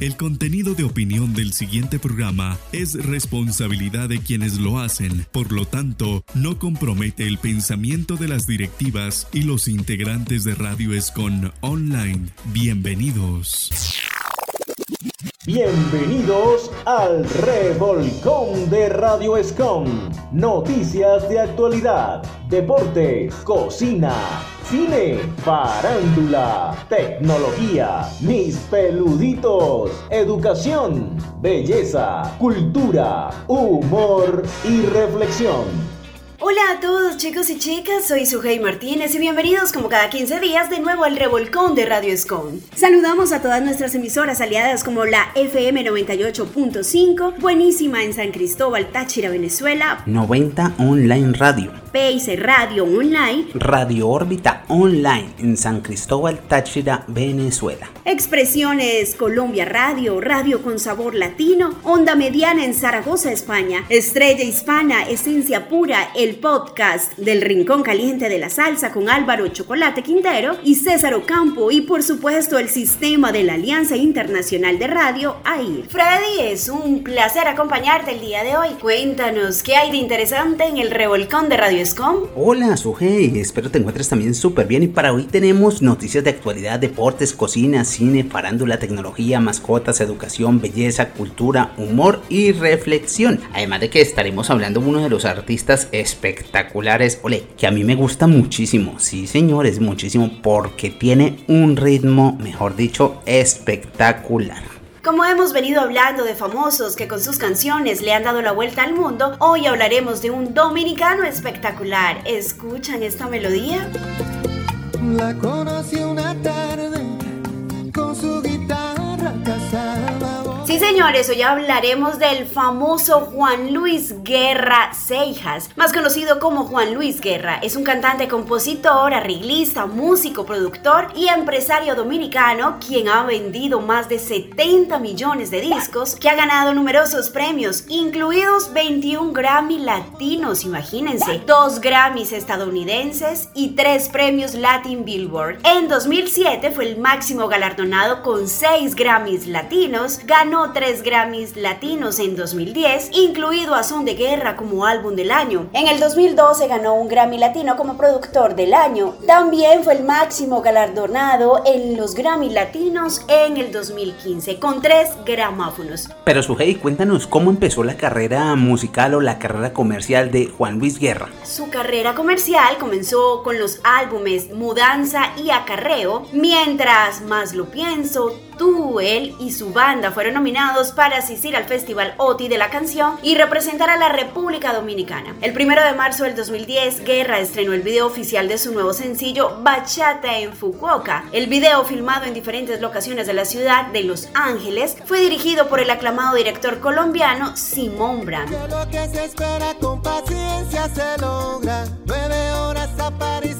El contenido de opinión del siguiente programa es responsabilidad de quienes lo hacen, por lo tanto, no compromete el pensamiento de las directivas y los integrantes de Radio Escon Online. Bienvenidos. Bienvenidos al Revolcón de Radio Escom. Noticias de actualidad, deportes, cocina cine, farándula, tecnología, mis peluditos, educación, belleza, cultura, humor y reflexión. Hola a todos chicos y chicas, soy Sujei Martínez y bienvenidos como cada 15 días de nuevo al Revolcón de Radio Escon. Saludamos a todas nuestras emisoras aliadas como la FM 98.5, buenísima en San Cristóbal, Táchira, Venezuela, 90 Online Radio, Pace Radio Online, Radio Órbita Online en San Cristóbal, Táchira, Venezuela. Expresiones Colombia Radio, Radio con Sabor Latino, Onda Mediana en Zaragoza, España, Estrella Hispana, Esencia Pura, el podcast del Rincón Caliente de la Salsa con Álvaro Chocolate Quintero y César Ocampo y por supuesto el sistema de la Alianza Internacional de Radio, AIR. Freddy, es un placer acompañarte el día de hoy. Cuéntanos, ¿qué hay de interesante en el revolcón de Radio Escom? Hola, Sujei, espero te encuentres también súper bien y para hoy tenemos noticias de actualidad, deportes, cocina, cine, farándula, tecnología, mascotas, educación, belleza, cultura, humor y reflexión. Además de que estaremos hablando de uno de los artistas espectaculares, ole, que a mí me gusta muchísimo, sí señores, muchísimo, porque tiene un ritmo, mejor dicho, espectacular. Como hemos venido hablando de famosos que con sus canciones le han dado la vuelta al mundo, hoy hablaremos de un dominicano espectacular. ¿Escuchan esta melodía? La conocí una señores, hoy hablaremos del famoso Juan Luis Guerra Seijas, más conocido como Juan Luis Guerra. Es un cantante, compositor, arreglista, músico, productor y empresario dominicano quien ha vendido más de 70 millones de discos, que ha ganado numerosos premios, incluidos 21 Grammy latinos, imagínense, dos Grammys estadounidenses y tres premios Latin Billboard. En 2007 fue el máximo galardonado con 6 Grammys latinos, ganó tres Grammys latinos en 2010, incluido a Son de Guerra como álbum del año. En el 2012 ganó un Grammy latino como productor del año. También fue el máximo galardonado en los Grammy latinos en el 2015 con tres gramófonos. Pero Sujei, cuéntanos cómo empezó la carrera musical o la carrera comercial de Juan Luis Guerra. Su carrera comercial comenzó con los álbumes Mudanza y Acarreo, mientras más lo pienso, tú, él y su banda fueron nominados para asistir al Festival OTI de la canción y representar a la República Dominicana. El primero de marzo del 2010, Guerra estrenó el video oficial de su nuevo sencillo Bachata en Fukuoka. El video, filmado en diferentes locaciones de la ciudad de Los Ángeles, fue dirigido por el aclamado director colombiano Simón Brand. París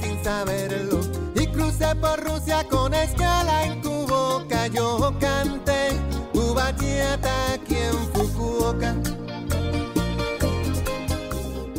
sin saberlo. Y por Rusia con escala yo canté Ubachata aquí en Fukuoka.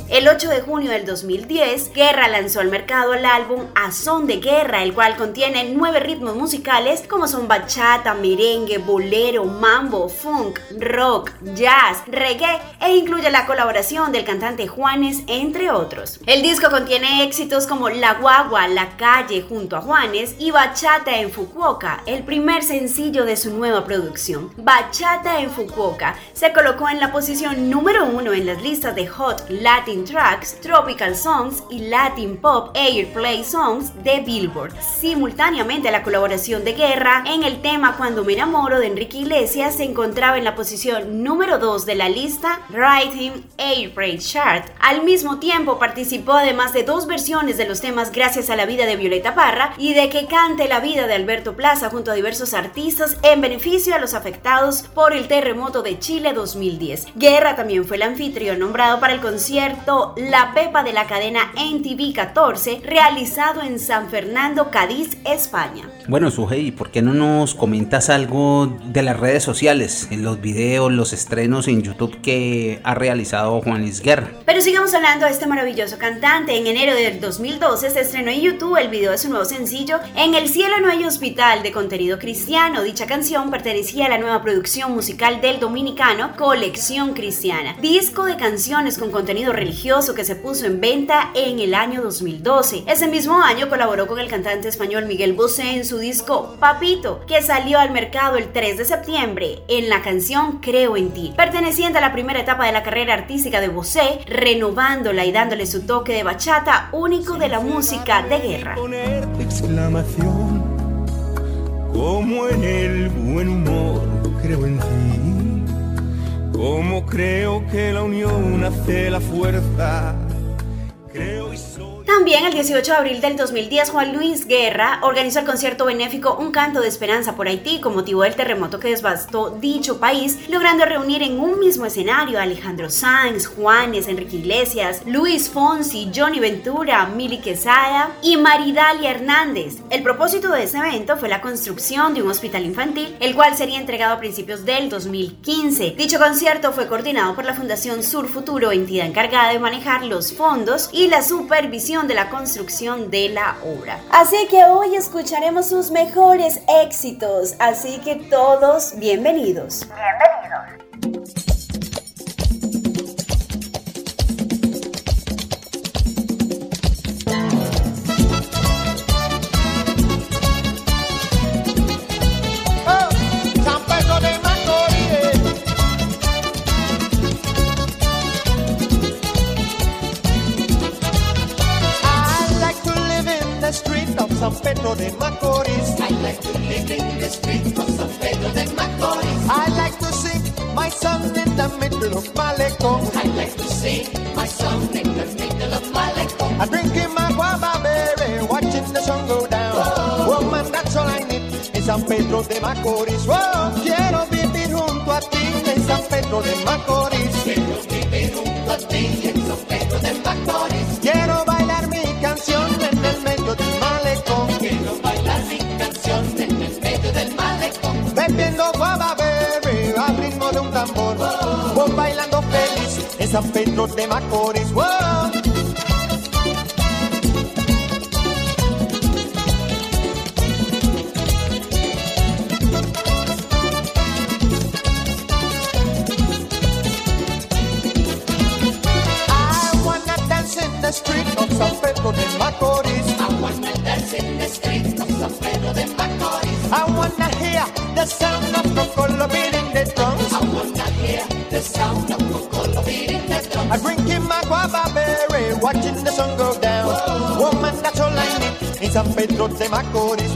El 8 de junio del 2010, Guerra lanzó al mercado el álbum A Son de Guerra, el cual contiene nueve ritmos musicales como son bachata, merengue, bolero, mambo, funk, rock, jazz, reggae e incluye la colaboración del cantante Juanes, entre otros. El disco contiene éxitos como La Guagua, La Calle junto a Juanes y Bachata en Fukuoka, el primer sencillo de su nueva producción. Bachata en Fukuoka se colocó en la posición número uno en las listas de Hot Latin Tracks, Tropical Songs y Latin Pop Airplay Songs de Billboard. Simultáneamente la colaboración de Guerra en el tema Cuando me enamoro de Enrique Iglesias se encontraba en la posición número 2 de la lista Writing Airplay Chart. Al mismo tiempo participó además de dos versiones de los temas Gracias a la vida de Violeta Parra y de Que cante la vida de Alberto Plaza junto a diversos artistas en beneficio a los afectados por el terremoto de Chile 2010. Guerra también fue el anfitrión nombrado para el concierto proyecto La Pepa de la cadena NTV 14, realizado en San Fernando, Cádiz, España. Bueno, Sujei, ¿por qué no nos comentas algo de las redes sociales, en los videos, los estrenos en YouTube que ha realizado Juan Luis Guerra? Pero sigamos hablando de este maravilloso cantante. En enero del 2012 se estrenó en YouTube el video de su nuevo sencillo En el cielo no hay hospital de contenido cristiano. Dicha canción pertenecía a la nueva producción musical del dominicano Colección Cristiana, disco de canciones con contenido religioso que se puso en venta en el año 2012. Ese mismo año colaboró con el cantante español Miguel Bosé en su disco Papito, que salió al mercado el 3 de septiembre en la canción Creo en ti, perteneciente a la primera etapa de la carrera artística de Bosé, renovándola y dándole su toque de bachata único de la música de guerra. Como creo que la unión hace la fuerza, creo. También el 18 de abril del 2010, Juan Luis Guerra organizó el concierto benéfico Un Canto de Esperanza por Haití con motivo del terremoto que devastó dicho país, logrando reunir en un mismo escenario a Alejandro Sanz, Juanes, Enrique Iglesias, Luis Fonsi, Johnny Ventura, Mili Quesada y Maridalia Hernández. El propósito de este evento fue la construcción de un hospital infantil, el cual sería entregado a principios del 2015. Dicho concierto fue coordinado por la Fundación Sur Futuro, entidad encargada de manejar los fondos y la supervisión de la construcción de la obra. Así que hoy escucharemos sus mejores éxitos, así que todos bienvenidos. Bienvenidos. Quiero vivir junto a ti en San Pedro de Macorís. Quiero vivir junto a ti en San Pedro de Macorís. Quiero bailar mi canción en el medio del malecón. Quiero bailar mi canción en el medio del malecón. Bebiendo guava bebé al ritmo de un tambor. Voy bailando feliz en San Pedro de Macorís. Pedro de Macorís.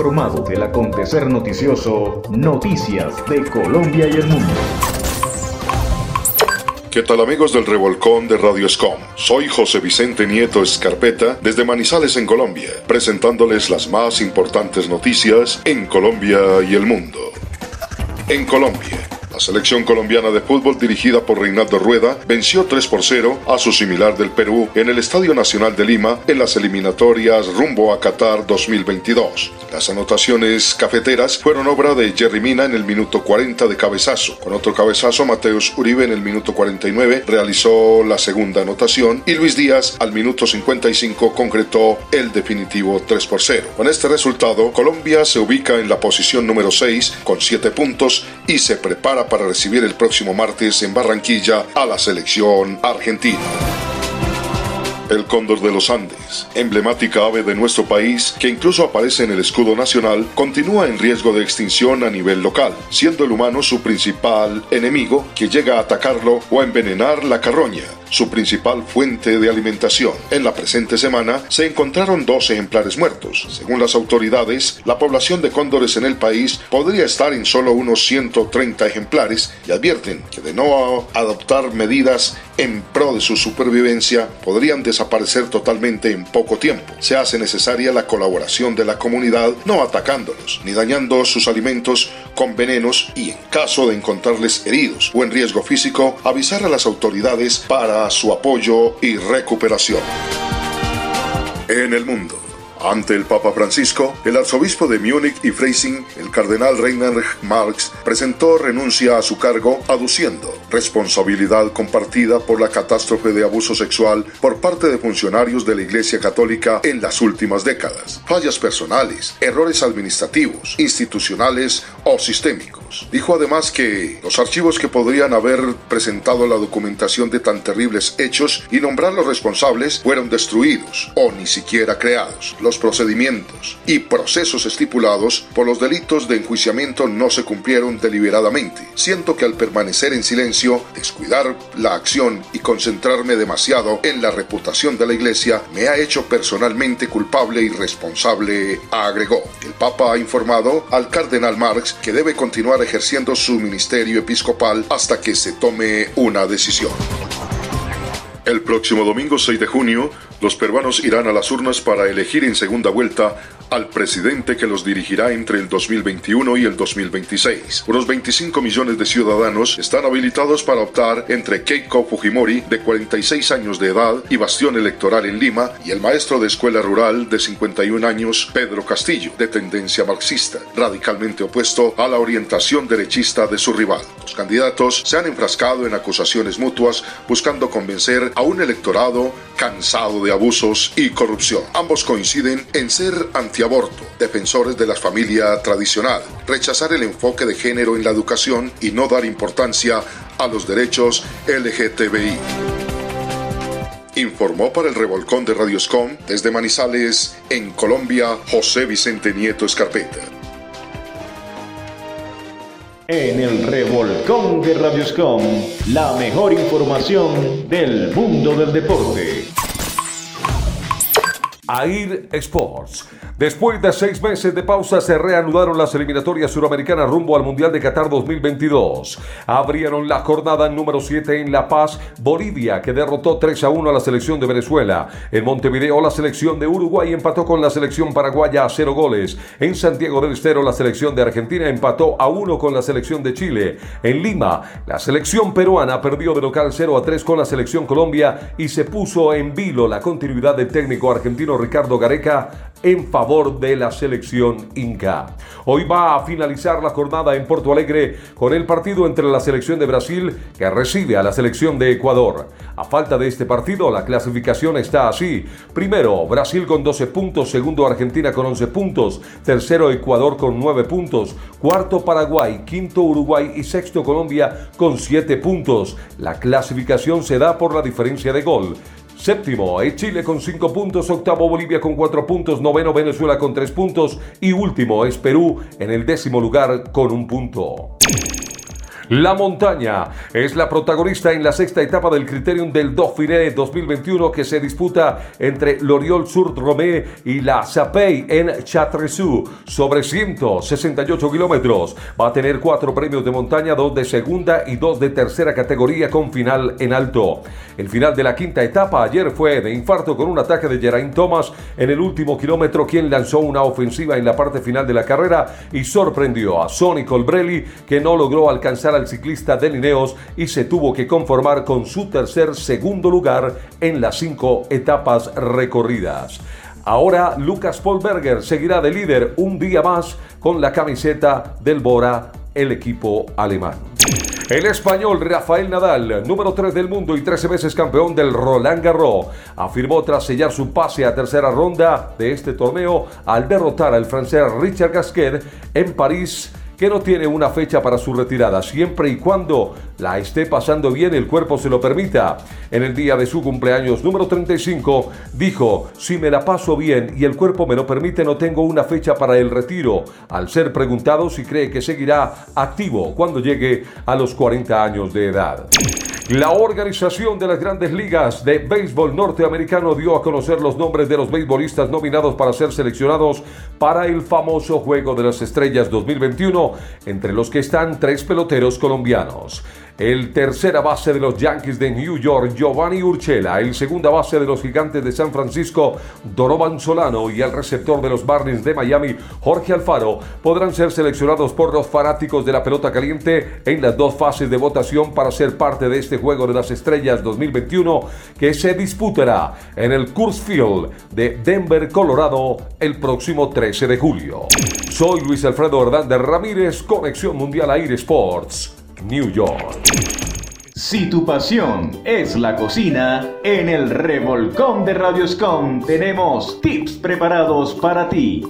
Informado del acontecer noticioso, Noticias de Colombia y el Mundo. ¿Qué tal amigos del Revolcón de Radio Escom? Soy José Vicente Nieto Escarpeta desde Manizales en Colombia, presentándoles las más importantes noticias en Colombia y el mundo. En Colombia, la selección colombiana de fútbol dirigida por Reinaldo Rueda venció 3 por 0 a su similar del Perú en el Estadio Nacional de Lima en las eliminatorias rumbo a Qatar 2022. Las anotaciones cafeteras fueron obra de Jerry Mina en el minuto 40 de cabezazo. Con otro cabezazo, Mateus Uribe en el minuto 49 realizó la segunda anotación y Luis Díaz al minuto 55 concretó el definitivo 3 por 0. Con este resultado, Colombia se ubica en la posición número 6 con 7 puntos y se prepara para recibir el próximo martes en Barranquilla a la selección argentina. El cóndor de los Andes, emblemática ave de nuestro país que incluso aparece en el escudo nacional, continúa en riesgo de extinción a nivel local, siendo el humano su principal enemigo que llega a atacarlo o a envenenar la carroña, su principal fuente de alimentación. En la presente semana se encontraron dos ejemplares muertos. Según las autoridades, la población de cóndores en el país podría estar en solo unos 130 ejemplares y advierten que de no adoptar medidas en pro de su supervivencia podrían desaparecer totalmente en poco tiempo. Se hace necesaria la colaboración de la comunidad no atacándolos ni dañando sus alimentos con venenos y en caso de encontrarles heridos o en riesgo físico avisar a las autoridades para su apoyo y recuperación. En el mundo. Ante el Papa Francisco, el arzobispo de Múnich y Freising, el cardenal Reiner Marx, presentó renuncia a su cargo aduciendo responsabilidad compartida por la catástrofe de abuso sexual por parte de funcionarios de la Iglesia Católica en las últimas décadas, fallas personales, errores administrativos, institucionales o sistémicos. Dijo además que los archivos que podrían haber presentado la documentación de tan terribles hechos y nombrar los responsables fueron destruidos o ni siquiera creados procedimientos y procesos estipulados por los delitos de enjuiciamiento no se cumplieron deliberadamente. Siento que al permanecer en silencio, descuidar la acción y concentrarme demasiado en la reputación de la Iglesia me ha hecho personalmente culpable y responsable, agregó. El Papa ha informado al cardenal Marx que debe continuar ejerciendo su ministerio episcopal hasta que se tome una decisión. El próximo domingo 6 de junio, los peruanos irán a las urnas para elegir en segunda vuelta al presidente que los dirigirá entre el 2021 y el 2026. Unos 25 millones de ciudadanos están habilitados para optar entre Keiko Fujimori, de 46 años de edad y bastión electoral en Lima, y el maestro de escuela rural de 51 años, Pedro Castillo, de tendencia marxista, radicalmente opuesto a la orientación derechista de su rival. Los candidatos se han enfrascado en acusaciones mutuas buscando convencer un electorado cansado de abusos y corrupción. Ambos coinciden en ser antiaborto, defensores de la familia tradicional, rechazar el enfoque de género en la educación y no dar importancia a los derechos LGTBI. Informó para el revolcón de Radioscom desde Manizales, en Colombia, José Vicente Nieto Escarpeta. En el revolcón de Radioscom, la mejor información del mundo del deporte. AIR Sports Después de seis meses de pausa se reanudaron las eliminatorias suramericanas rumbo al Mundial de Qatar 2022. Abrieron la jornada número 7 en La Paz, Bolivia, que derrotó 3 a 1 a la selección de Venezuela. En Montevideo la selección de Uruguay empató con la selección paraguaya a 0 goles. En Santiago del Estero la selección de Argentina empató a 1 con la selección de Chile. En Lima la selección peruana perdió de local 0 a 3 con la selección Colombia y se puso en vilo la continuidad del técnico argentino Ricardo Gareca en favor de la selección Inca. Hoy va a finalizar la jornada en Porto Alegre con el partido entre la selección de Brasil que recibe a la selección de Ecuador. A falta de este partido, la clasificación está así. Primero, Brasil con 12 puntos, segundo Argentina con 11 puntos, tercero Ecuador con 9 puntos, cuarto Paraguay, quinto Uruguay y sexto Colombia con 7 puntos. La clasificación se da por la diferencia de gol. Séptimo es Chile con 5 puntos, octavo Bolivia con 4 puntos, noveno Venezuela con 3 puntos y último es Perú en el décimo lugar con un punto. La montaña es la protagonista en la sexta etapa del Criterium del Dauphiné 2021 que se disputa entre L'Oriol sur Romé y la Sapey en Chatresu sobre 168 kilómetros. Va a tener cuatro premios de montaña, dos de segunda y dos de tercera categoría con final en alto. El final de la quinta etapa ayer fue de infarto con un ataque de Geraint Thomas en el último kilómetro, quien lanzó una ofensiva en la parte final de la carrera y sorprendió a Sonny Colbrelli, que no logró alcanzar al ciclista de Lineos y se tuvo que conformar con su tercer segundo lugar en las cinco etapas recorridas. Ahora Lucas Polberger seguirá de líder un día más con la camiseta del Bora, el equipo alemán. El español Rafael Nadal, número 3 del mundo y 13 veces campeón del Roland Garros, afirmó tras sellar su pase a tercera ronda de este torneo al derrotar al francés Richard Gasquet en París que no tiene una fecha para su retirada, siempre y cuando la esté pasando bien, el cuerpo se lo permita. En el día de su cumpleaños número 35, dijo, si me la paso bien y el cuerpo me lo permite, no tengo una fecha para el retiro, al ser preguntado si cree que seguirá activo cuando llegue a los 40 años de edad. La organización de las grandes ligas de béisbol norteamericano dio a conocer los nombres de los beisbolistas nominados para ser seleccionados para el famoso Juego de las Estrellas 2021, entre los que están tres peloteros colombianos el tercera base de los Yankees de New York, Giovanni Urchela, el segunda base de los Gigantes de San Francisco, Donovan Solano y el receptor de los Marlins de Miami, Jorge Alfaro, podrán ser seleccionados por los fanáticos de la pelota caliente en las dos fases de votación para ser parte de este Juego de las Estrellas 2021 que se disputará en el Coors Field de Denver, Colorado, el próximo 13 de julio. Soy Luis Alfredo Hernández Ramírez, Conexión Mundial Air Sports. New York. Si tu pasión es la cocina, en el revolcón de Radioscom tenemos tips preparados para ti.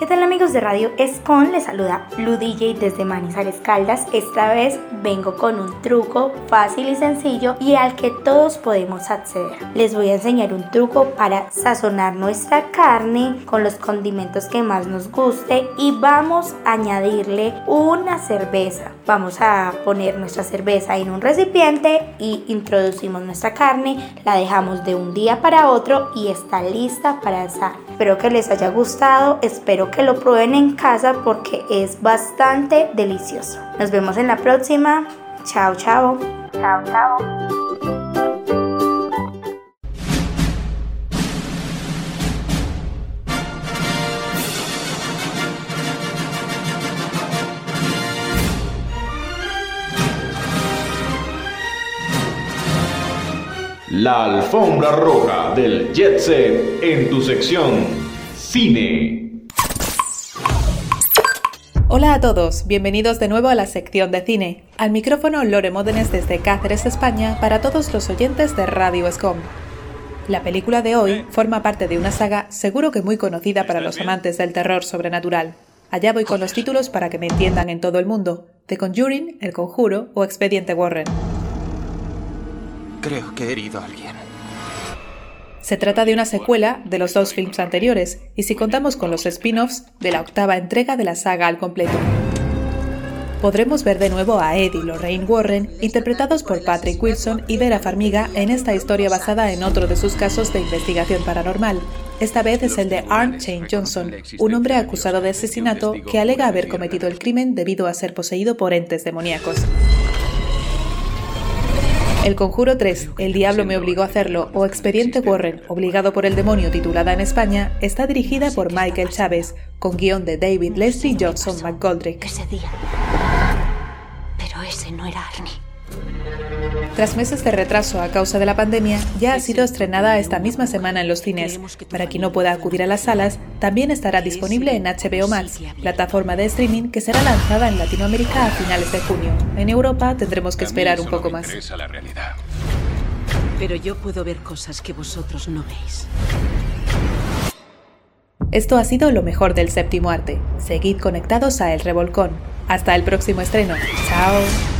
¿Qué tal amigos de Radio Escon? Les saluda DJ desde Manizales Caldas. Esta vez vengo con un truco fácil y sencillo y al que todos podemos acceder. Les voy a enseñar un truco para sazonar nuestra carne con los condimentos que más nos guste y vamos a añadirle una cerveza. Vamos a poner nuestra cerveza en un recipiente y introducimos nuestra carne, la dejamos de un día para otro y está lista para asar. Espero que les haya gustado, espero que lo prueben en casa porque es bastante delicioso. Nos vemos en la próxima. Chao, chao. Chao, chao. La alfombra roja del Jet Set en tu sección Cine. Hola a todos, bienvenidos de nuevo a la sección de cine. Al micrófono Lore Módenes desde Cáceres, España, para todos los oyentes de Radio Escom. La película de hoy forma parte de una saga seguro que muy conocida para los amantes del terror sobrenatural. Allá voy con los títulos para que me entiendan en todo el mundo: The Conjuring, El Conjuro o Expediente Warren. Creo que he herido a alguien. Se trata de una secuela de los dos films anteriores, y si contamos con los spin-offs, de la octava entrega de la saga al completo. Podremos ver de nuevo a Ed y Lorraine Warren, interpretados por Patrick Wilson y Vera Farmiga, en esta historia basada en otro de sus casos de investigación paranormal. Esta vez es el de Arn Shane Johnson, un hombre acusado de asesinato que alega haber cometido el crimen debido a ser poseído por entes demoníacos. El Conjuro 3, El Diablo me obligó a hacerlo, o Expediente Warren, obligado por el demonio titulada en España, está dirigida por Michael Chávez, con guion de David Leslie Johnson McGoldrick. Ese día. Pero ese no era Arnie. Tras meses de retraso a causa de la pandemia, ya ha sido estrenada esta misma semana en los cines. Para quien no pueda acudir a las salas, también estará disponible en HBO Max, plataforma de streaming que será lanzada en Latinoamérica a finales de junio. En Europa tendremos que esperar un poco más. Pero yo puedo ver cosas que vosotros no veis. Esto ha sido lo mejor del séptimo arte. Seguid conectados a El Revolcón. Hasta el próximo estreno. Chao.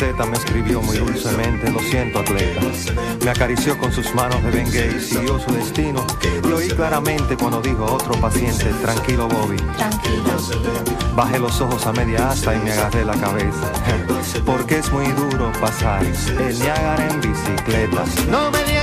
receta me escribió muy dulcemente, lo siento, atleta. Me acarició con sus manos de Bengay y siguió su destino. Y oí claramente cuando dijo a otro paciente, tranquilo, Bobby. Bajé los ojos a media asta y me agarré la cabeza. Porque es muy duro pasar el Niágara en bicicleta. No me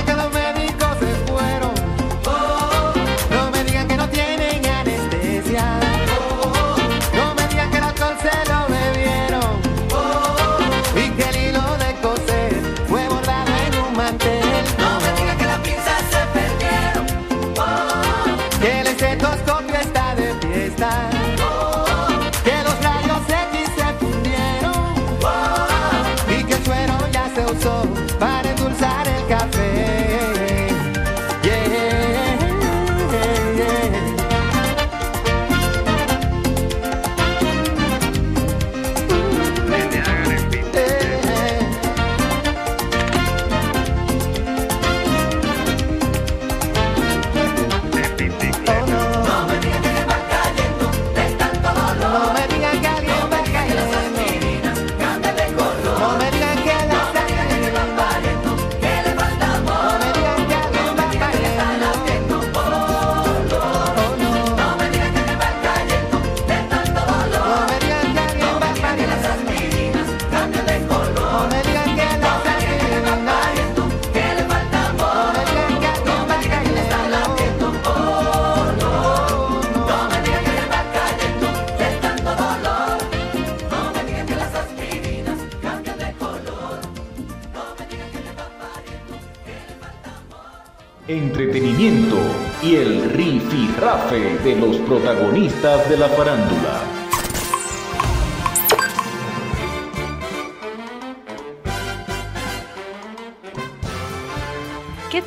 de los protagonistas de la farándula.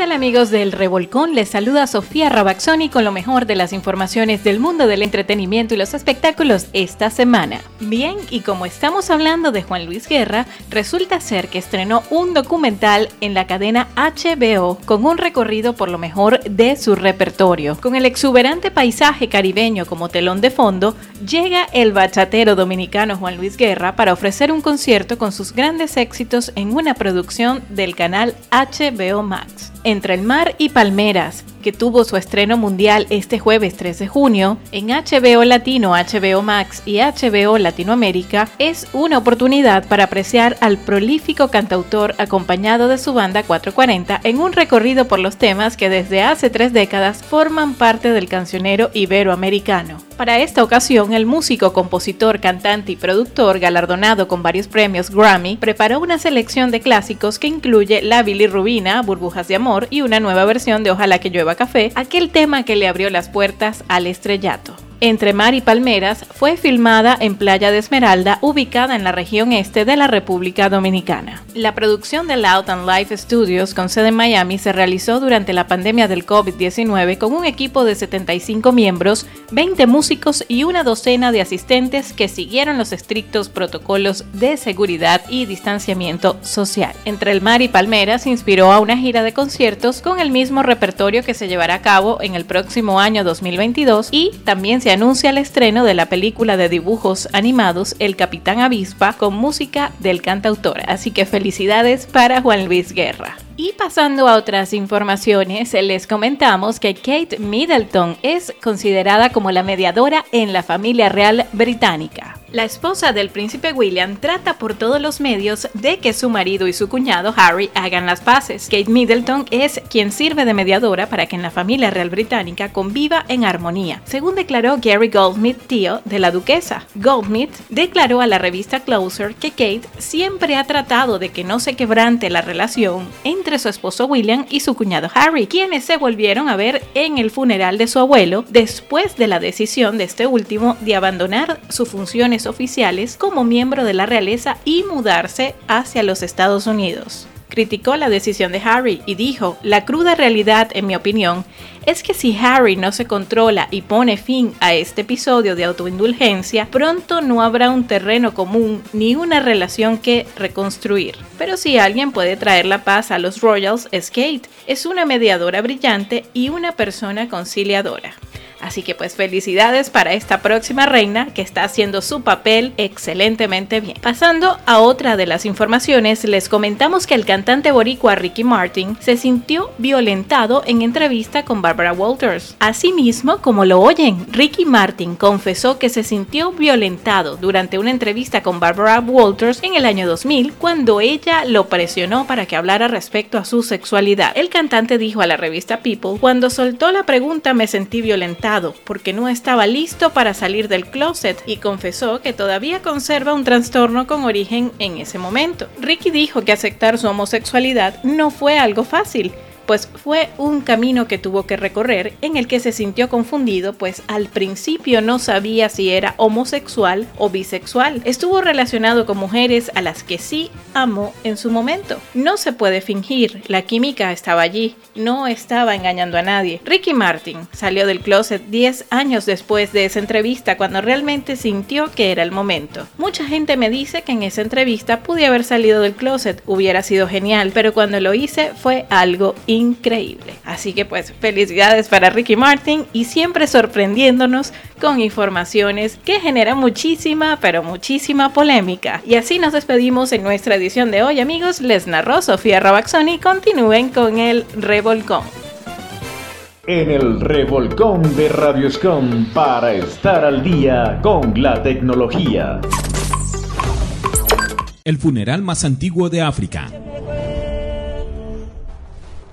Tal amigos del Revolcón? Les saluda Sofía Rabaxoni con lo mejor de las informaciones del mundo del entretenimiento y los espectáculos esta semana. Bien, y como estamos hablando de Juan Luis Guerra, resulta ser que estrenó un documental en la cadena HBO con un recorrido por lo mejor de su repertorio. Con el exuberante paisaje caribeño como telón de fondo, llega el bachatero dominicano Juan Luis Guerra para ofrecer un concierto con sus grandes éxitos en una producción del canal HBO Max. Entre el mar y palmeras, que tuvo su estreno mundial este jueves 3 de junio en HBO Latino, HBO Max y HBO Latinoamérica, es una oportunidad para apreciar al prolífico cantautor acompañado de su banda 440 en un recorrido por los temas que desde hace tres décadas forman parte del cancionero iberoamericano. Para esta ocasión, el músico, compositor, cantante y productor galardonado con varios premios Grammy preparó una selección de clásicos que incluye La Rubina, Burbujas de Amor y una nueva versión de Ojalá que llueva café, aquel tema que le abrió las puertas al estrellato. Entre Mar y Palmeras fue filmada en Playa de Esmeralda, ubicada en la región este de la República Dominicana. La producción de Loud and Life Studios, con sede en Miami, se realizó durante la pandemia del COVID-19 con un equipo de 75 miembros, 20 músicos y una docena de asistentes que siguieron los estrictos protocolos de seguridad y distanciamiento social. Entre el Mar y Palmeras inspiró a una gira de conciertos con el mismo repertorio que se llevará a cabo en el próximo año 2022 y también se anuncia el estreno de la película de dibujos animados El Capitán Avispa con música del cantautor. Así que felicidades para Juan Luis Guerra. Y pasando a otras informaciones, les comentamos que Kate Middleton es considerada como la mediadora en la familia real británica. La esposa del príncipe William trata por todos los medios de que su marido y su cuñado Harry hagan las paces. Kate Middleton es quien sirve de mediadora para que en la familia real británica conviva en armonía, según declaró Gary Goldsmith, tío de la duquesa. Goldsmith declaró a la revista Closer que Kate siempre ha tratado de que no se quebrante la relación entre su esposo William y su cuñado Harry, quienes se volvieron a ver en el funeral de su abuelo después de la decisión de este último de abandonar sus funciones oficiales como miembro de la realeza y mudarse hacia los Estados Unidos criticó la decisión de Harry y dijo, la cruda realidad, en mi opinión, es que si Harry no se controla y pone fin a este episodio de autoindulgencia, pronto no habrá un terreno común ni una relación que reconstruir. Pero si alguien puede traer la paz a los Royals es Kate, es una mediadora brillante y una persona conciliadora. Así que pues felicidades para esta próxima reina que está haciendo su papel excelentemente bien. Pasando a otra de las informaciones, les comentamos que el cantante boricua Ricky Martin se sintió violentado en entrevista con Barbara Walters. Asimismo, como lo oyen, Ricky Martin confesó que se sintió violentado durante una entrevista con Barbara Walters en el año 2000 cuando ella lo presionó para que hablara respecto a su sexualidad. El cantante dijo a la revista People, cuando soltó la pregunta me sentí violentado porque no estaba listo para salir del closet y confesó que todavía conserva un trastorno con origen en ese momento. Ricky dijo que aceptar su homosexualidad no fue algo fácil, pues fue un camino que tuvo que recorrer en el que se sintió confundido, pues al principio no sabía si era homosexual o bisexual. Estuvo relacionado con mujeres a las que sí amó en su momento. No se puede fingir, la química estaba allí, no estaba engañando a nadie. Ricky Martin salió del closet 10 años después de esa entrevista cuando realmente sintió que era el momento. Mucha gente me dice que en esa entrevista pude haber salido del closet, hubiera sido genial, pero cuando lo hice fue algo increíble increíble. Así que pues felicidades para Ricky Martin y siempre sorprendiéndonos con informaciones que generan muchísima, pero muchísima polémica. Y así nos despedimos en nuestra edición de hoy amigos. Les narró Sofía Rabaxoni. Continúen con el revolcón. En el revolcón de Radioscom para estar al día con la tecnología. El funeral más antiguo de África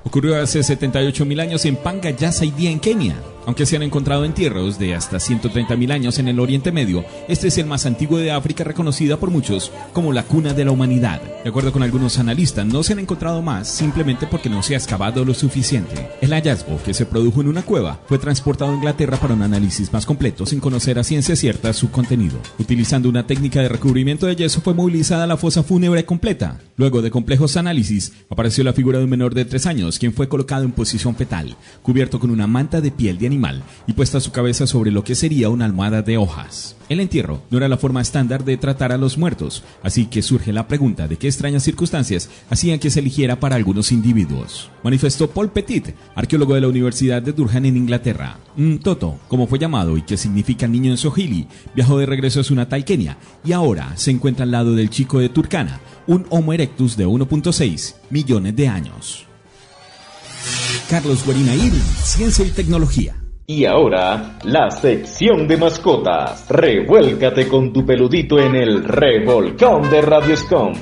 ocurrió hace 78 mil años en Panga Yasaidía en Kenia. Aunque se han encontrado entierros de hasta 130.000 años en el Oriente Medio, este es el más antiguo de África reconocida por muchos como la cuna de la humanidad. De acuerdo con algunos analistas, no se han encontrado más simplemente porque no se ha excavado lo suficiente. El hallazgo, que se produjo en una cueva, fue transportado a Inglaterra para un análisis más completo sin conocer a ciencia cierta su contenido. Utilizando una técnica de recubrimiento de yeso fue movilizada la fosa fúnebre completa. Luego de complejos análisis, apareció la figura de un menor de 3 años, quien fue colocado en posición fetal, cubierto con una manta de piel de animal y puesta su cabeza sobre lo que sería una almohada de hojas. El entierro no era la forma estándar de tratar a los muertos, así que surge la pregunta de qué extrañas circunstancias hacían que se eligiera para algunos individuos. Manifestó Paul Petit, arqueólogo de la Universidad de Durham en Inglaterra. Toto, como fue llamado y que significa niño en Sohili, viajó de regreso a su natal Kenia y ahora se encuentra al lado del chico de Turkana, un Homo erectus de 1.6 millones de años. Carlos Guarinaír, Ciencia y Tecnología. Y ahora, la sección de mascotas. Revuélcate con tu peludito en el revolcón de Radioscom.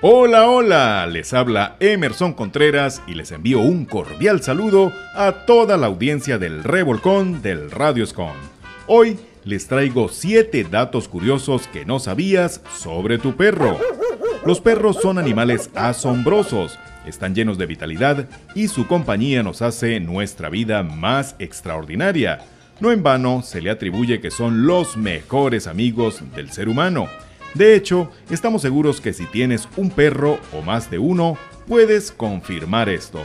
Hola, hola, les habla Emerson Contreras y les envío un cordial saludo a toda la audiencia del Revolcón del Radioscom. Hoy les traigo 7 datos curiosos que no sabías sobre tu perro. Los perros son animales asombrosos, están llenos de vitalidad y su compañía nos hace nuestra vida más extraordinaria. No en vano se le atribuye que son los mejores amigos del ser humano. De hecho, estamos seguros que si tienes un perro o más de uno, puedes confirmar esto.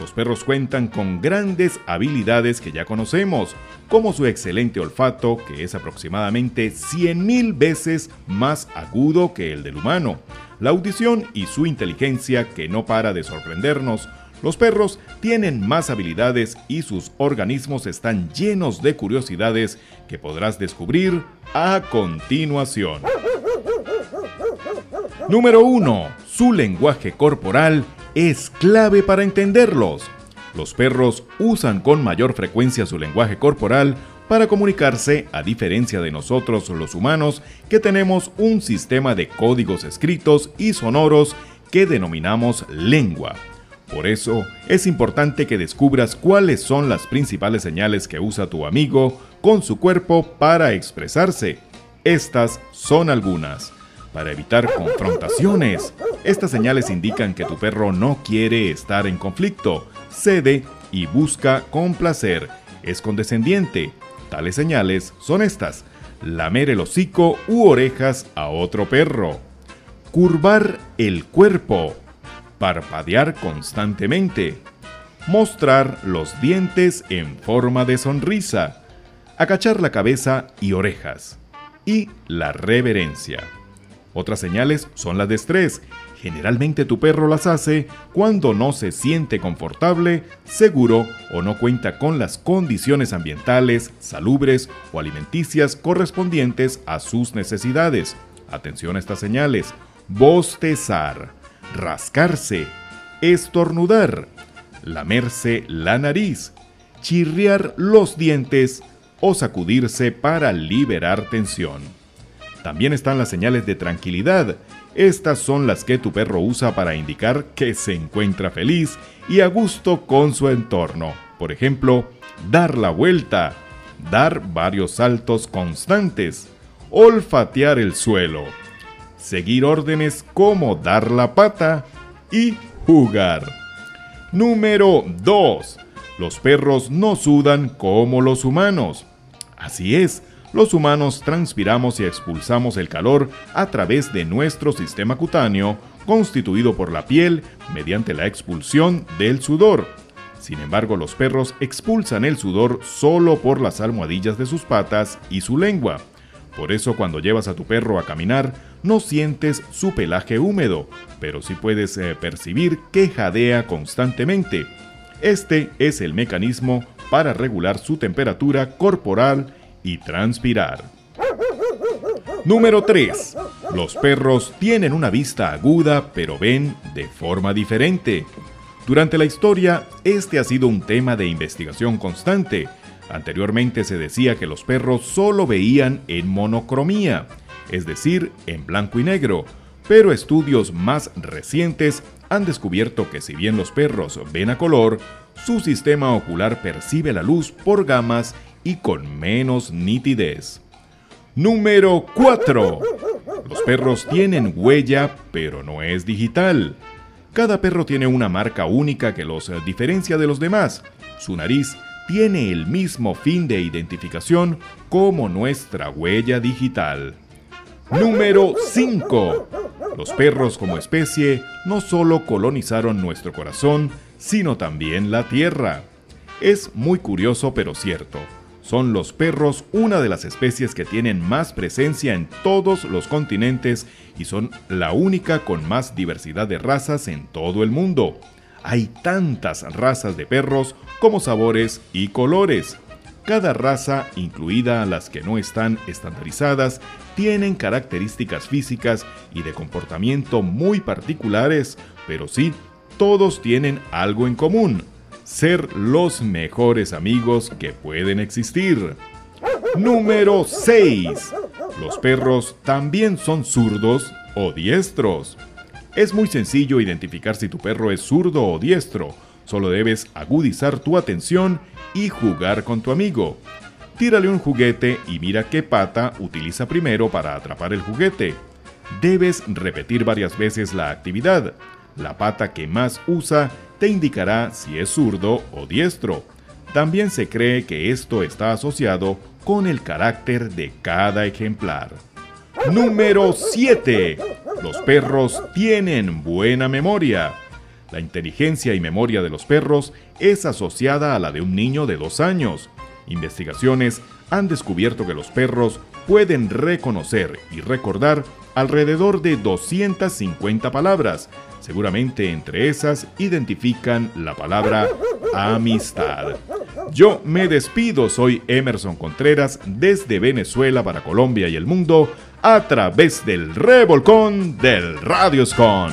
Los perros cuentan con grandes habilidades que ya conocemos, como su excelente olfato, que es aproximadamente 100.000 veces más agudo que el del humano, la audición y su inteligencia que no para de sorprendernos. Los perros tienen más habilidades y sus organismos están llenos de curiosidades que podrás descubrir a continuación. Número 1. Su lenguaje corporal es clave para entenderlos. Los perros usan con mayor frecuencia su lenguaje corporal para comunicarse a diferencia de nosotros los humanos que tenemos un sistema de códigos escritos y sonoros que denominamos lengua. Por eso es importante que descubras cuáles son las principales señales que usa tu amigo con su cuerpo para expresarse. Estas son algunas para evitar confrontaciones. Estas señales indican que tu perro no quiere estar en conflicto, cede y busca complacer, es condescendiente. Tales señales son estas, lamer el hocico u orejas a otro perro, curvar el cuerpo, parpadear constantemente, mostrar los dientes en forma de sonrisa, acachar la cabeza y orejas, y la reverencia. Otras señales son las de estrés. Generalmente tu perro las hace cuando no se siente confortable, seguro o no cuenta con las condiciones ambientales, salubres o alimenticias correspondientes a sus necesidades. Atención a estas señales. Bostezar, rascarse, estornudar, lamerse la nariz, chirriar los dientes o sacudirse para liberar tensión. También están las señales de tranquilidad. Estas son las que tu perro usa para indicar que se encuentra feliz y a gusto con su entorno. Por ejemplo, dar la vuelta, dar varios saltos constantes, olfatear el suelo, seguir órdenes como dar la pata y jugar. Número 2. Los perros no sudan como los humanos. Así es, los humanos transpiramos y expulsamos el calor a través de nuestro sistema cutáneo, constituido por la piel mediante la expulsión del sudor. Sin embargo, los perros expulsan el sudor solo por las almohadillas de sus patas y su lengua. Por eso cuando llevas a tu perro a caminar, no sientes su pelaje húmedo, pero sí puedes eh, percibir que jadea constantemente. Este es el mecanismo para regular su temperatura corporal y transpirar. Número 3. Los perros tienen una vista aguda pero ven de forma diferente. Durante la historia, este ha sido un tema de investigación constante. Anteriormente se decía que los perros solo veían en monocromía, es decir, en blanco y negro, pero estudios más recientes han descubierto que si bien los perros ven a color, su sistema ocular percibe la luz por gamas y con menos nitidez. Número 4. Los perros tienen huella, pero no es digital. Cada perro tiene una marca única que los diferencia de los demás. Su nariz tiene el mismo fin de identificación como nuestra huella digital. Número 5. Los perros como especie no solo colonizaron nuestro corazón, sino también la tierra. Es muy curioso pero cierto. Son los perros una de las especies que tienen más presencia en todos los continentes y son la única con más diversidad de razas en todo el mundo. Hay tantas razas de perros como sabores y colores. Cada raza, incluida las que no están estandarizadas, tienen características físicas y de comportamiento muy particulares, pero sí todos tienen algo en común, ser los mejores amigos que pueden existir. Número 6. Los perros también son zurdos o diestros. Es muy sencillo identificar si tu perro es zurdo o diestro. Solo debes agudizar tu atención y jugar con tu amigo. Tírale un juguete y mira qué pata utiliza primero para atrapar el juguete. Debes repetir varias veces la actividad. La pata que más usa te indicará si es zurdo o diestro. También se cree que esto está asociado con el carácter de cada ejemplar. Número 7. Los perros tienen buena memoria. La inteligencia y memoria de los perros es asociada a la de un niño de dos años. Investigaciones han descubierto que los perros pueden reconocer y recordar alrededor de 250 palabras. Seguramente entre esas identifican la palabra amistad. Yo me despido, soy Emerson Contreras desde Venezuela para Colombia y el mundo a través del revolcón del Radioscon.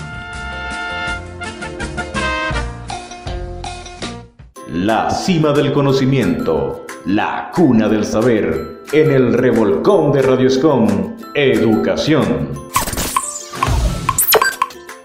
La cima del conocimiento, la cuna del saber, en el revolcón de Radioscon, educación.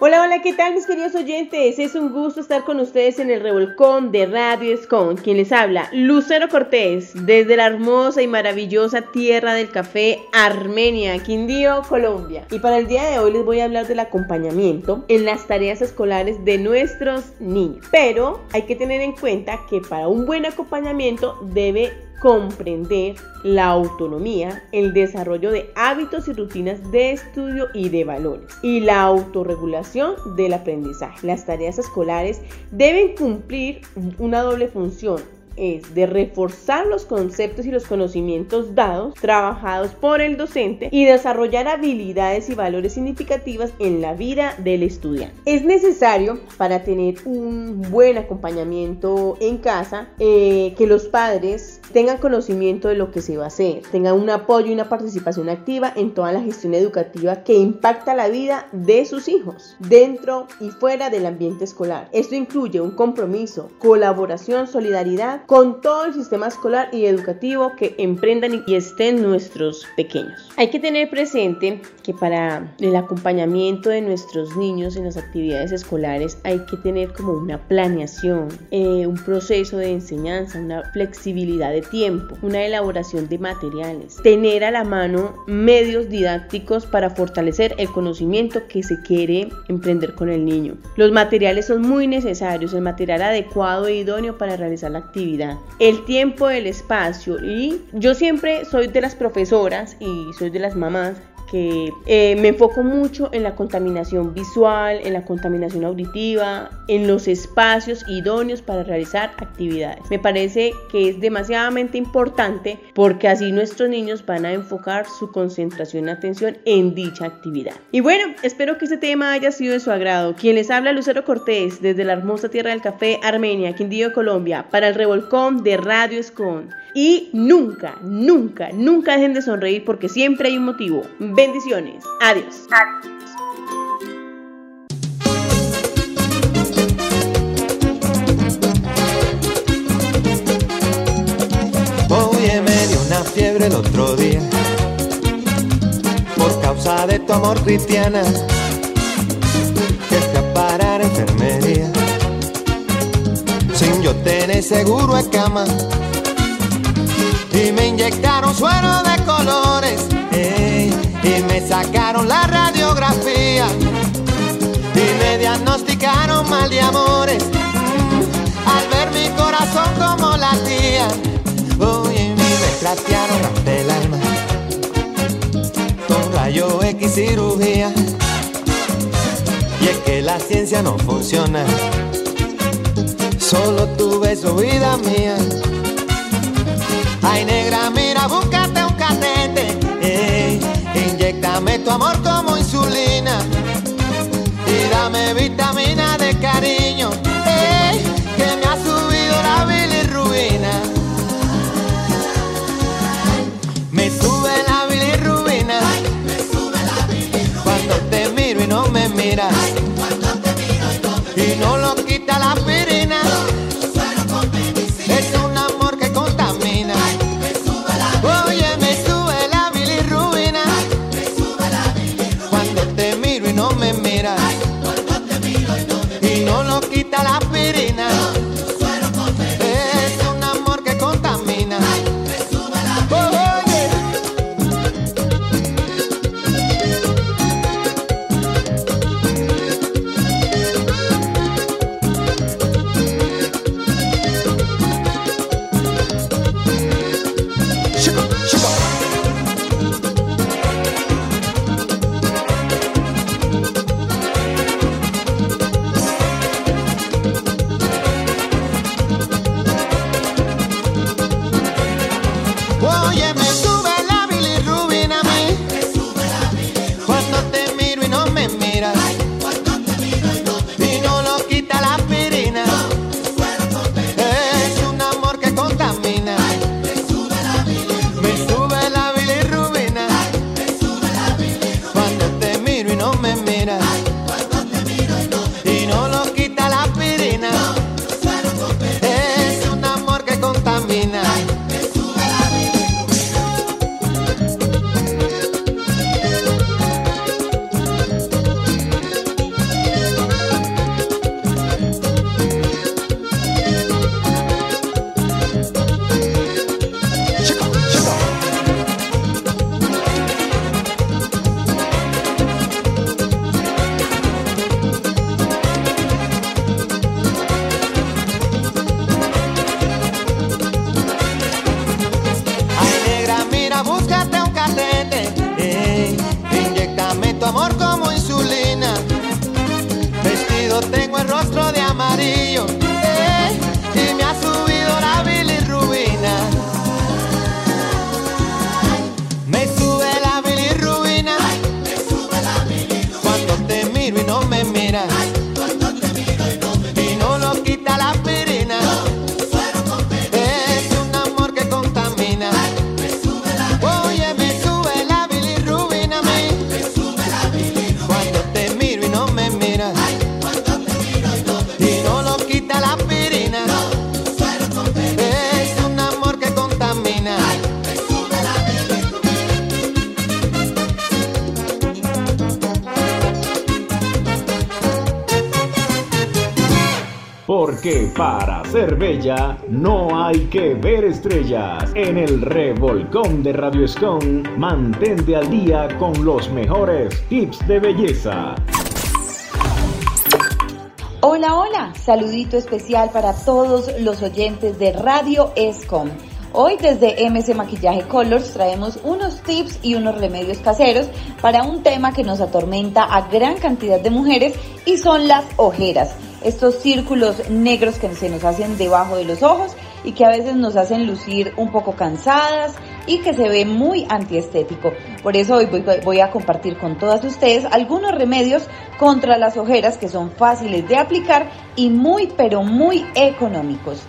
Hola, hola, ¿qué tal mis queridos oyentes? Es un gusto estar con ustedes en el revolcón de Radio Escon. Quien les habla, Lucero Cortés, desde la hermosa y maravillosa tierra del café Armenia, Quindío, Colombia. Y para el día de hoy les voy a hablar del acompañamiento en las tareas escolares de nuestros niños. Pero hay que tener en cuenta que para un buen acompañamiento debe comprender la autonomía, el desarrollo de hábitos y rutinas de estudio y de valores y la autorregulación del aprendizaje. Las tareas escolares deben cumplir una doble función es de reforzar los conceptos y los conocimientos dados, trabajados por el docente y desarrollar habilidades y valores significativas en la vida del estudiante. Es necesario para tener un buen acompañamiento en casa eh, que los padres tengan conocimiento de lo que se va a hacer, tengan un apoyo y una participación activa en toda la gestión educativa que impacta la vida de sus hijos, dentro y fuera del ambiente escolar. Esto incluye un compromiso, colaboración, solidaridad con todo el sistema escolar y educativo que emprendan y estén nuestros pequeños. Hay que tener presente que para el acompañamiento de nuestros niños en las actividades escolares hay que tener como una planeación, eh, un proceso de enseñanza, una flexibilidad de tiempo, una elaboración de materiales, tener a la mano medios didácticos para fortalecer el conocimiento que se quiere emprender con el niño. Los materiales son muy necesarios, el material adecuado e idóneo para realizar la actividad el tiempo, el espacio y yo siempre soy de las profesoras y soy de las mamás que eh, me enfoco mucho en la contaminación visual, en la contaminación auditiva, en los espacios idóneos para realizar actividades. Me parece que es demasiadamente importante porque así nuestros niños van a enfocar su concentración y atención en dicha actividad. Y bueno, espero que este tema haya sido de su agrado. Quien les habla Lucero Cortés desde la hermosa tierra del café Armenia, Quindío, Colombia, para el revolcón de Radio Escon. Y nunca, nunca, nunca dejen de sonreír porque siempre hay un motivo. Bendiciones. Adiós. Oye, me dio una fiebre el otro día por causa de tu amor cristiana que fui a enfermería sin yo tener seguro de cama y me inyectaron suero de colores y me sacaron la radiografía. Y me diagnosticaron mal de amores al ver mi corazón como latía. Oye, me trastearon hasta el alma con rayo X cirugía. Y es que la ciencia no funciona solo tu beso vida mía Ay negra, mira, búscate un catete. Ey, inyectame tu amor como insulina. Y dame vitamina de cariño. Ey, que me ha subido la bilirrubina. Me sube la bilirrubina. Cuando te miro y no me miras. y no lo quita la pirina. No hay que ver estrellas. En el revolcón de Radio Escon, mantente al día con los mejores tips de belleza. Hola, hola, saludito especial para todos los oyentes de Radio ESCOM. Hoy desde MC Maquillaje Colors traemos unos tips y unos remedios caseros para un tema que nos atormenta a gran cantidad de mujeres y son las ojeras. Estos círculos negros que se nos hacen debajo de los ojos y que a veces nos hacen lucir un poco cansadas y que se ve muy antiestético. Por eso hoy voy, voy a compartir con todas ustedes algunos remedios contra las ojeras que son fáciles de aplicar y muy pero muy económicos.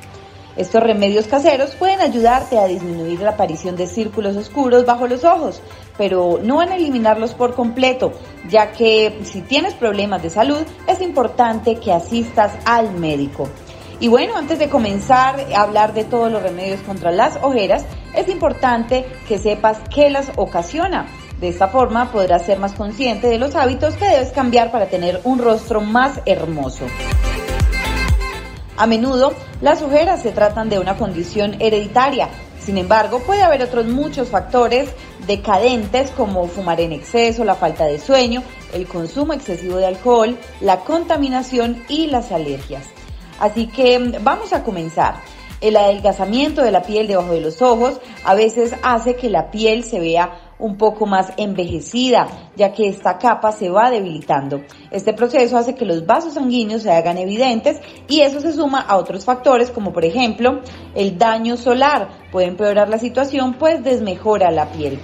Estos remedios caseros pueden ayudarte a disminuir la aparición de círculos oscuros bajo los ojos, pero no van a eliminarlos por completo, ya que si tienes problemas de salud es importante que asistas al médico. Y bueno, antes de comenzar a hablar de todos los remedios contra las ojeras, es importante que sepas qué las ocasiona. De esta forma podrás ser más consciente de los hábitos que debes cambiar para tener un rostro más hermoso. A menudo, las ojeras se tratan de una condición hereditaria. Sin embargo, puede haber otros muchos factores decadentes como fumar en exceso, la falta de sueño, el consumo excesivo de alcohol, la contaminación y las alergias. Así que mm, vamos a comenzar. El adelgazamiento de la piel debajo de los ojos a veces hace que la piel se vea un poco más envejecida, ya que esta capa se va debilitando. Este proceso hace que los vasos sanguíneos se hagan evidentes y eso se suma a otros factores como por ejemplo el daño solar. Puede empeorar la situación pues desmejora la piel.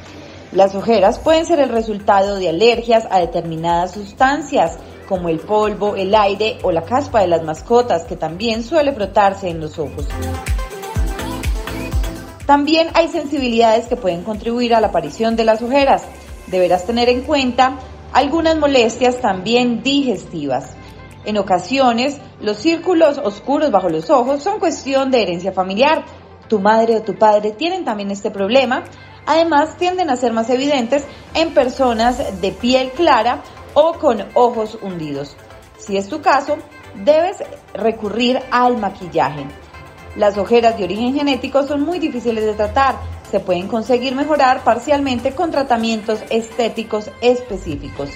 Las ojeras pueden ser el resultado de alergias a determinadas sustancias como el polvo, el aire o la caspa de las mascotas que también suele frotarse en los ojos. También hay sensibilidades que pueden contribuir a la aparición de las ojeras. Deberás tener en cuenta algunas molestias también digestivas. En ocasiones, los círculos oscuros bajo los ojos son cuestión de herencia familiar. Tu madre o tu padre tienen también este problema. Además, tienden a ser más evidentes en personas de piel clara o con ojos hundidos. Si es tu caso, debes recurrir al maquillaje. Las ojeras de origen genético son muy difíciles de tratar. Se pueden conseguir mejorar parcialmente con tratamientos estéticos específicos.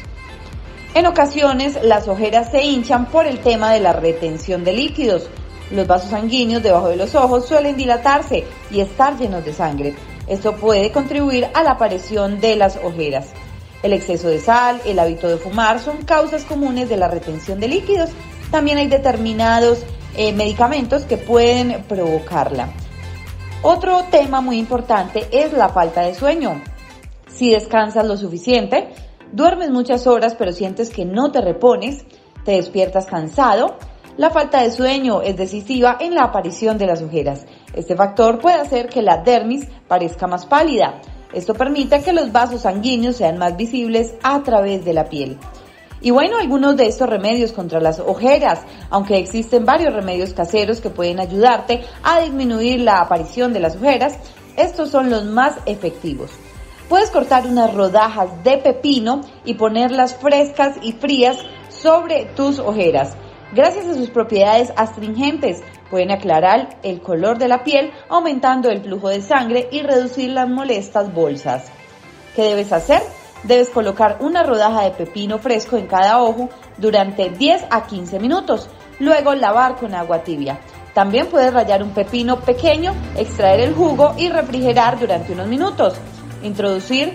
En ocasiones, las ojeras se hinchan por el tema de la retención de líquidos. Los vasos sanguíneos debajo de los ojos suelen dilatarse y estar llenos de sangre. Esto puede contribuir a la aparición de las ojeras. El exceso de sal, el hábito de fumar son causas comunes de la retención de líquidos. También hay determinados eh, medicamentos que pueden provocarla. Otro tema muy importante es la falta de sueño. Si descansas lo suficiente, duermes muchas horas pero sientes que no te repones, te despiertas cansado, la falta de sueño es decisiva en la aparición de las ojeras. Este factor puede hacer que la dermis parezca más pálida. Esto permite que los vasos sanguíneos sean más visibles a través de la piel. Y bueno, algunos de estos remedios contra las ojeras, aunque existen varios remedios caseros que pueden ayudarte a disminuir la aparición de las ojeras, estos son los más efectivos. Puedes cortar unas rodajas de pepino y ponerlas frescas y frías sobre tus ojeras. Gracias a sus propiedades astringentes, pueden aclarar el color de la piel, aumentando el flujo de sangre y reducir las molestas bolsas. ¿Qué debes hacer? Debes colocar una rodaja de pepino fresco en cada ojo durante 10 a 15 minutos. Luego lavar con agua tibia. También puedes rallar un pepino pequeño, extraer el jugo y refrigerar durante unos minutos. Introducir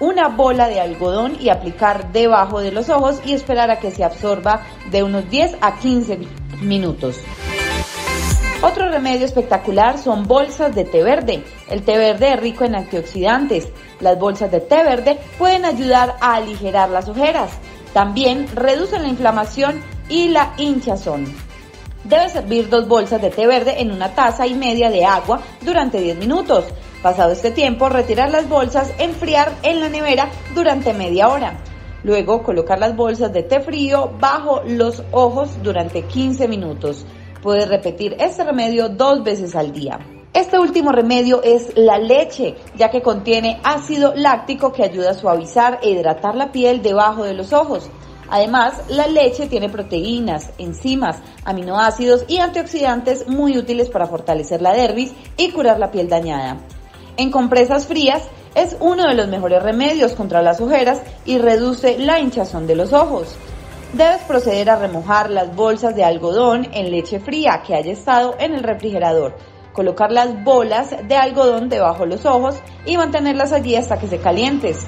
una bola de algodón y aplicar debajo de los ojos y esperar a que se absorba de unos 10 a 15 minutos. Otro remedio espectacular son bolsas de té verde. El té verde es rico en antioxidantes. Las bolsas de té verde pueden ayudar a aligerar las ojeras. También reducen la inflamación y la hinchazón. Debes servir dos bolsas de té verde en una taza y media de agua durante 10 minutos. Pasado este tiempo, retirar las bolsas, enfriar en la nevera durante media hora. Luego, colocar las bolsas de té frío bajo los ojos durante 15 minutos. Puedes repetir este remedio dos veces al día. Este último remedio es la leche, ya que contiene ácido láctico que ayuda a suavizar e hidratar la piel debajo de los ojos. Además, la leche tiene proteínas, enzimas, aminoácidos y antioxidantes muy útiles para fortalecer la dermis y curar la piel dañada. En compresas frías es uno de los mejores remedios contra las ojeras y reduce la hinchazón de los ojos. Debes proceder a remojar las bolsas de algodón en leche fría que haya estado en el refrigerador. Colocar las bolas de algodón debajo de los ojos y mantenerlas allí hasta que se calientes.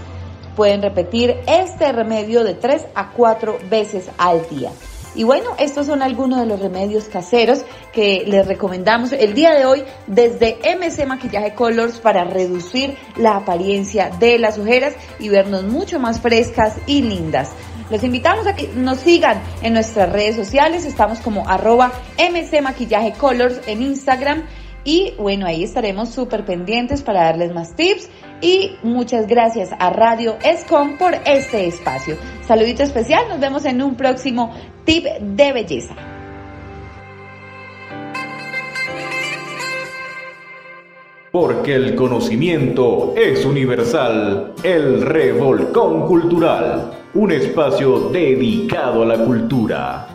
Pueden repetir este remedio de 3 a 4 veces al día. Y bueno, estos son algunos de los remedios caseros que les recomendamos el día de hoy desde MC Maquillaje Colors para reducir la apariencia de las ojeras y vernos mucho más frescas y lindas. Los invitamos a que nos sigan en nuestras redes sociales. Estamos como arroba MC Maquillaje Colors en Instagram. Y bueno, ahí estaremos súper pendientes para darles más tips. Y muchas gracias a Radio ESCOM por este espacio. Saludito especial, nos vemos en un próximo tip de belleza. Porque el conocimiento es universal. El Revolcón Cultural, un espacio dedicado a la cultura.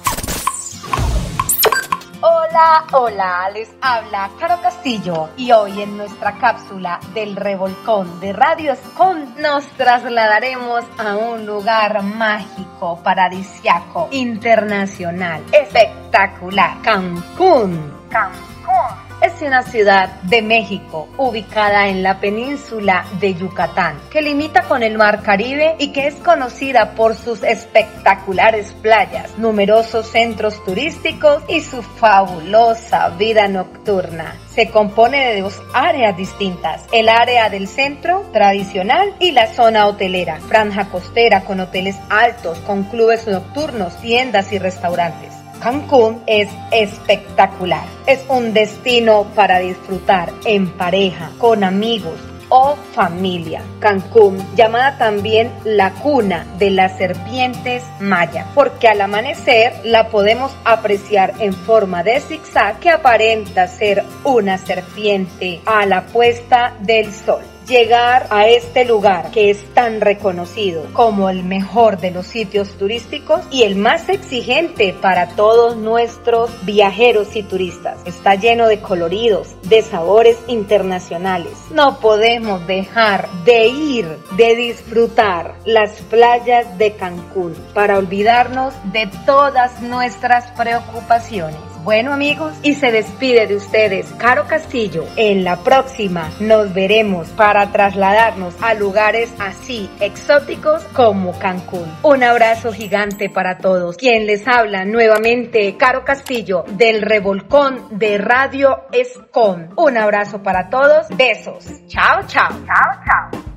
Hola, hola, les habla Caro Castillo y hoy en nuestra cápsula del Revolcón de Radio Escon nos trasladaremos a un lugar mágico, paradisiaco, internacional, espectacular, Cancún. Cancún es una ciudad de México ubicada en la península de Yucatán, que limita con el Mar Caribe y que es conocida por sus espectaculares playas, numerosos centros turísticos y su fabulosa vida nocturna. Se compone de dos áreas distintas, el área del centro tradicional y la zona hotelera, franja costera con hoteles altos, con clubes nocturnos, tiendas y restaurantes. Cancún es espectacular. Es un destino para disfrutar en pareja, con amigos, o familia. Cancún, llamada también la cuna de las serpientes maya, porque al amanecer la podemos apreciar en forma de zigzag que aparenta ser una serpiente a la puesta del sol llegar a este lugar que es tan reconocido como el mejor de los sitios turísticos y el más exigente para todos nuestros viajeros y turistas. Está lleno de coloridos, de sabores internacionales. No podemos dejar de ir, de disfrutar las playas de Cancún para olvidarnos de todas nuestras preocupaciones. Bueno amigos, y se despide de ustedes Caro Castillo. En la próxima nos veremos para trasladarnos a lugares así exóticos como Cancún. Un abrazo gigante para todos. Quien les habla nuevamente, Caro Castillo del Revolcón de Radio Escon. Un abrazo para todos. Besos. Chao, chao. Chao, chao.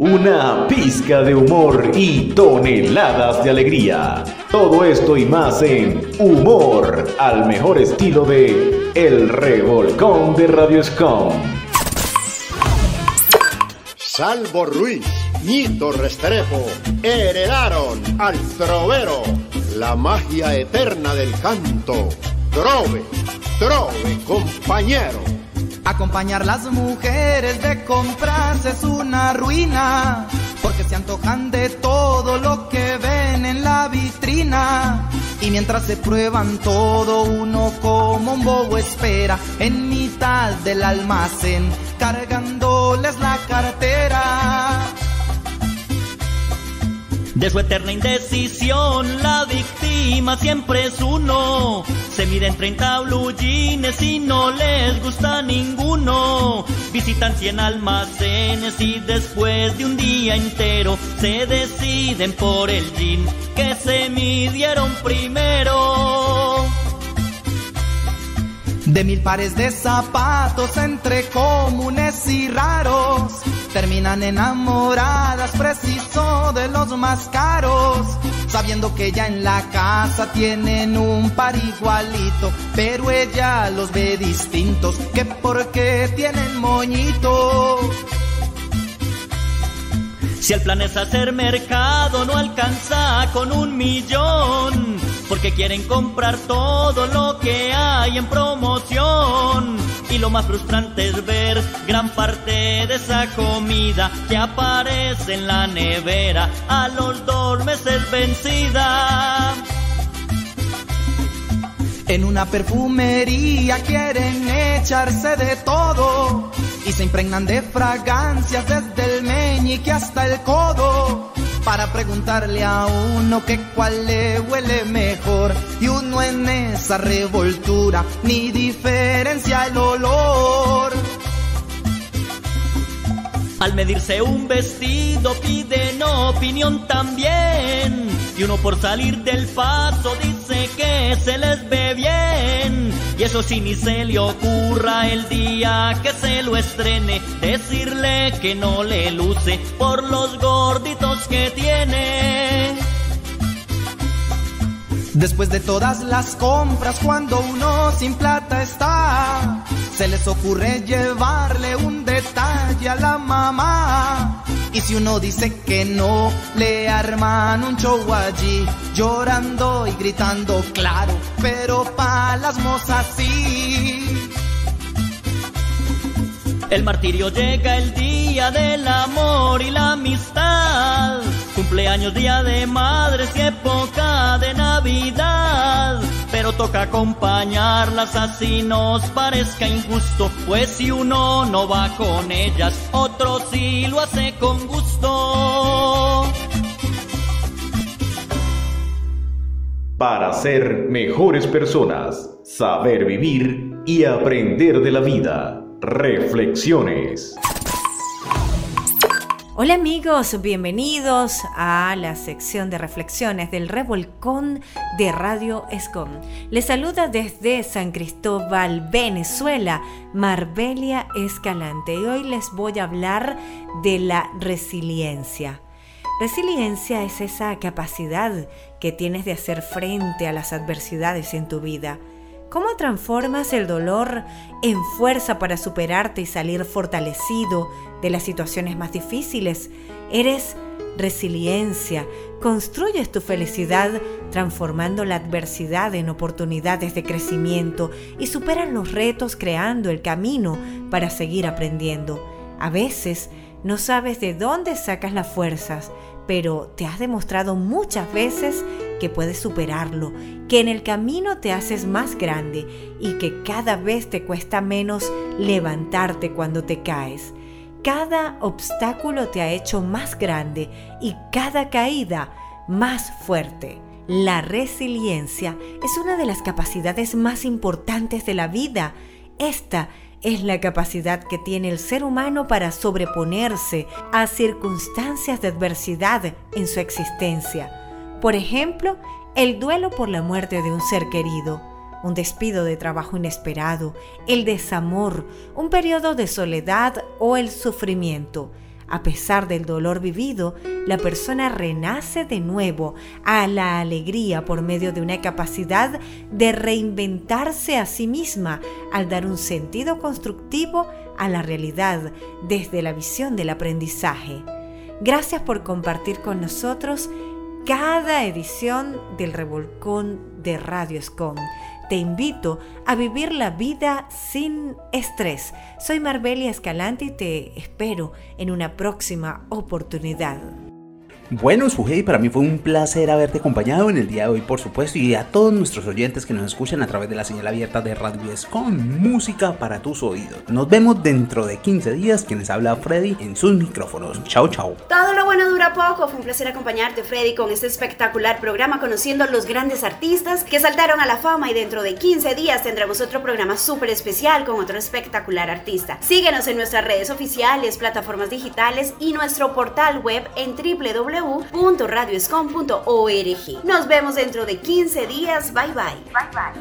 Una pizca de humor y toneladas de alegría. Todo esto y más en Humor, al mejor estilo de El Revolcón de Radio Scom. Salvo Ruiz, Nito Restrepo, heredaron al trovero la magia eterna del canto. Trove, trove, compañero. Acompañar las mujeres de compras es una ruina, porque se antojan de todo lo que ven en la vitrina. Y mientras se prueban todo, uno como un bobo espera en mitad del almacén, cargándoles la cartera. De su eterna indecisión, la víctima siempre es uno. Se miden 30 blue jeans y no les gusta ninguno. Visitan 100 almacenes y después de un día entero se deciden por el jean que se midieron primero. De mil pares de zapatos entre comunes y raros, terminan enamoradas preciso de los más caros, sabiendo que ya en la casa tienen un par igualito, pero ella los ve distintos, que porque tienen moñito. Si el plan es hacer mercado, no alcanza con un millón, porque quieren comprar todo lo que hay en promoción. Y lo más frustrante es ver gran parte de esa comida que aparece en la nevera a los dos meses vencida. En una perfumería quieren echarse de todo y se impregnan de fragancias desde el meñique hasta el codo para preguntarle a uno que cuál le huele mejor y uno en esa revoltura ni diferencia el olor. Al medirse un vestido piden opinión también. Y uno por salir del paso dice que se les ve bien. Y eso sí ni se le ocurra el día que se lo estrene. Decirle que no le luce por los que tiene. Después de todas las compras, cuando uno sin plata está, se les ocurre llevarle un detalle a la mamá. Y si uno dice que no, le arman un show allí, llorando y gritando, claro, pero pa' las mozas sí. El martirio llega el día del amor y la amistad. Cumpleaños, día de madres y época de Navidad. Pero toca acompañarlas así nos parezca injusto. Pues si uno no va con ellas, otro sí lo hace con gusto. Para ser mejores personas, saber vivir y aprender de la vida. Reflexiones. Hola amigos, bienvenidos a la sección de reflexiones del Revolcón de Radio Escom. Les saluda desde San Cristóbal, Venezuela, Marbelia Escalante y hoy les voy a hablar de la resiliencia. Resiliencia es esa capacidad que tienes de hacer frente a las adversidades en tu vida ¿Cómo transformas el dolor en fuerza para superarte y salir fortalecido de las situaciones más difíciles? Eres resiliencia, construyes tu felicidad transformando la adversidad en oportunidades de crecimiento y superas los retos creando el camino para seguir aprendiendo. A veces no sabes de dónde sacas las fuerzas, pero te has demostrado muchas veces que puedes superarlo, que en el camino te haces más grande y que cada vez te cuesta menos levantarte cuando te caes. Cada obstáculo te ha hecho más grande y cada caída más fuerte. La resiliencia es una de las capacidades más importantes de la vida. Esta es la capacidad que tiene el ser humano para sobreponerse a circunstancias de adversidad en su existencia. Por ejemplo, el duelo por la muerte de un ser querido un despido de trabajo inesperado, el desamor, un periodo de soledad o el sufrimiento. A pesar del dolor vivido, la persona renace de nuevo a la alegría por medio de una capacidad de reinventarse a sí misma al dar un sentido constructivo a la realidad desde la visión del aprendizaje. Gracias por compartir con nosotros cada edición del Revolcón de Radio Escom te invito a vivir la vida sin estrés. Soy Marbelia Escalante y te espero en una próxima oportunidad. Bueno, Sujei, para mí fue un placer haberte acompañado en el día de hoy, por supuesto, y a todos nuestros oyentes que nos escuchan a través de la señal abierta de Radio con música para tus oídos. Nos vemos dentro de 15 días, quienes habla Freddy en sus micrófonos. Chao, chao. Todo lo bueno dura poco. Fue un placer acompañarte, Freddy, con este espectacular programa conociendo los grandes artistas que saltaron a la fama y dentro de 15 días tendremos otro programa súper especial con otro espectacular artista. Síguenos en nuestras redes oficiales, plataformas digitales y nuestro portal web en www www.radioscom.org. Nos vemos dentro de 15 días. Bye bye. Bye bye.